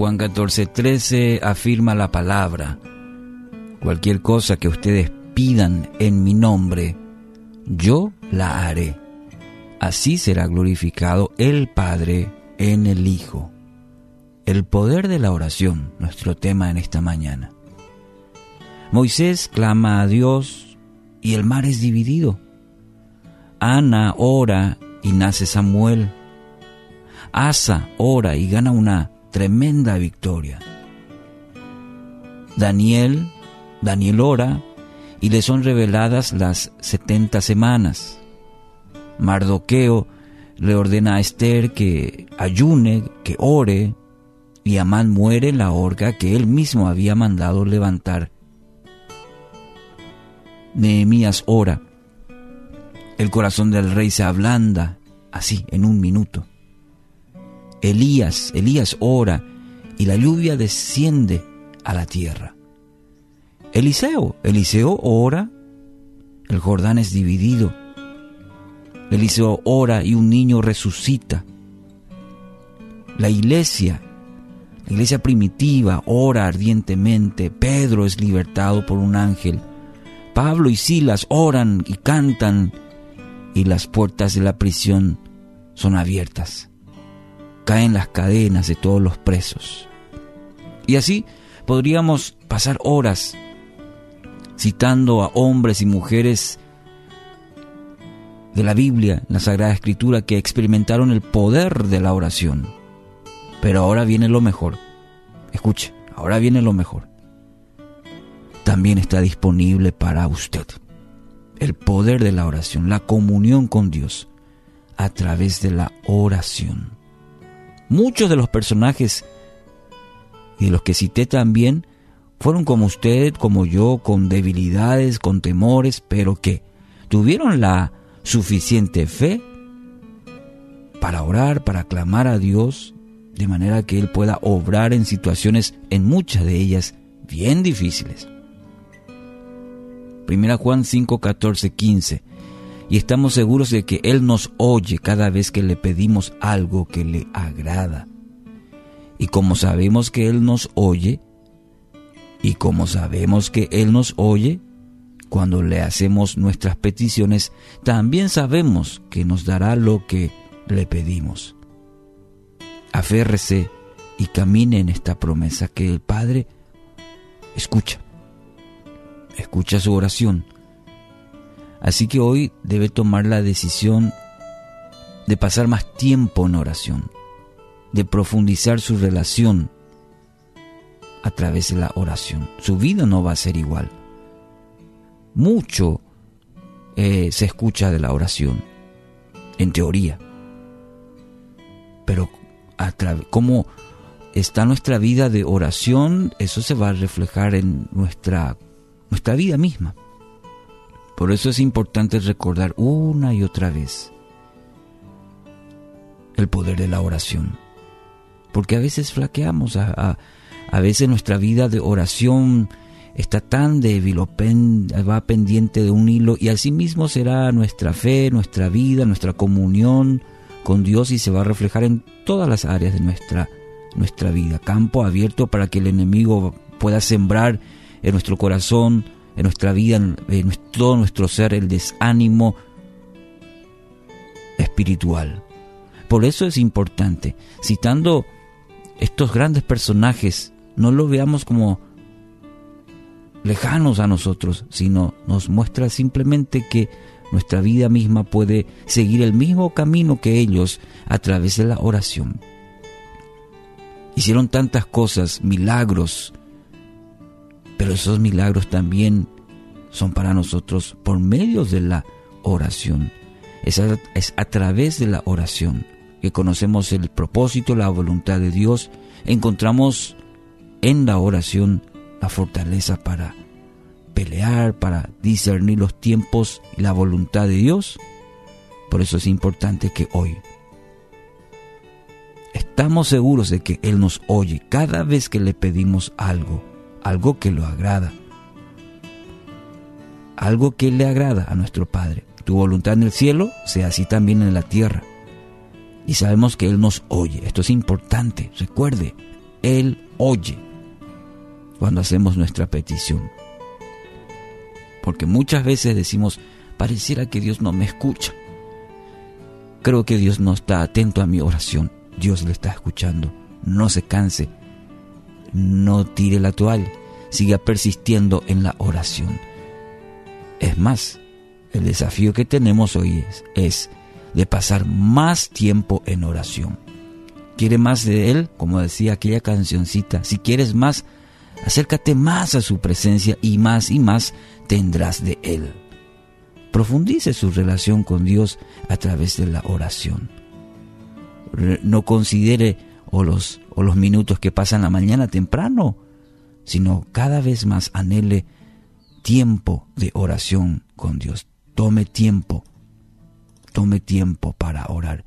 Juan 14, 13 afirma la palabra. Cualquier cosa que ustedes pidan en mi nombre, yo la haré. Así será glorificado el Padre en el Hijo. El poder de la oración, nuestro tema en esta mañana. Moisés clama a Dios y el mar es dividido. Ana ora y nace Samuel. Asa ora y gana una tremenda victoria. Daniel, Daniel ora y le son reveladas las setenta semanas. Mardoqueo le ordena a Esther que ayune, que ore, y Amán muere en la horca que él mismo había mandado levantar. Nehemías ora. El corazón del rey se ablanda, así, en un minuto. Elías, Elías ora y la lluvia desciende a la tierra. Eliseo, Eliseo ora, el Jordán es dividido. Eliseo ora y un niño resucita. La iglesia, la iglesia primitiva, ora ardientemente. Pedro es libertado por un ángel. Pablo y Silas oran y cantan y las puertas de la prisión son abiertas. Caen las cadenas de todos los presos. Y así podríamos pasar horas citando a hombres y mujeres de la Biblia, la Sagrada Escritura, que experimentaron el poder de la oración. Pero ahora viene lo mejor. Escuche, ahora viene lo mejor. También está disponible para usted el poder de la oración, la comunión con Dios a través de la oración. Muchos de los personajes y de los que cité también fueron como usted, como yo, con debilidades, con temores, pero que tuvieron la suficiente fe para orar, para clamar a Dios, de manera que Él pueda obrar en situaciones, en muchas de ellas, bien difíciles. Primera Juan 5, 14, 15. Y estamos seguros de que Él nos oye cada vez que le pedimos algo que le agrada. Y como sabemos que Él nos oye, y como sabemos que Él nos oye, cuando le hacemos nuestras peticiones, también sabemos que nos dará lo que le pedimos. Aférrese y camine en esta promesa que el Padre escucha. Escucha su oración. Así que hoy debe tomar la decisión de pasar más tiempo en oración, de profundizar su relación a través de la oración. Su vida no va a ser igual mucho eh, se escucha de la oración, en teoría. Pero cómo está nuestra vida de oración, eso se va a reflejar en nuestra, nuestra vida misma. Por eso es importante recordar una y otra vez el poder de la oración. Porque a veces flaqueamos, a, a veces nuestra vida de oración está tan débil o va pendiente de un hilo y asimismo será nuestra fe, nuestra vida, nuestra comunión con Dios y se va a reflejar en todas las áreas de nuestra, nuestra vida. Campo abierto para que el enemigo pueda sembrar en nuestro corazón, en nuestra vida, en todo nuestro ser, el desánimo espiritual. Por eso es importante, citando estos grandes personajes, no lo veamos como lejanos a nosotros, sino nos muestra simplemente que nuestra vida misma puede seguir el mismo camino que ellos a través de la oración. Hicieron tantas cosas, milagros, pero esos milagros también son para nosotros por medio de la oración. Es a, es a través de la oración que conocemos el propósito, la voluntad de Dios, encontramos en la oración la fortaleza para pelear, para discernir los tiempos y la voluntad de Dios. Por eso es importante que hoy estamos seguros de que Él nos oye cada vez que le pedimos algo, algo que lo agrada, algo que le agrada a nuestro Padre. Tu voluntad en el cielo sea así también en la tierra. Y sabemos que Él nos oye. Esto es importante. Recuerde, Él oye cuando hacemos nuestra petición. Porque muchas veces decimos, pareciera que Dios no me escucha. Creo que Dios no está atento a mi oración. Dios le está escuchando. No se canse. No tire la toalla. Siga persistiendo en la oración. Es más, el desafío que tenemos hoy es, es de pasar más tiempo en oración. ¿Quiere más de Él? Como decía aquella cancioncita. Si quieres más, acércate más a su presencia y más y más tendrás de Él. Profundice su relación con Dios a través de la oración. No considere o los, o los minutos que pasan la mañana temprano, sino cada vez más anhele tiempo de oración con Dios. Tome tiempo, tome tiempo para orar.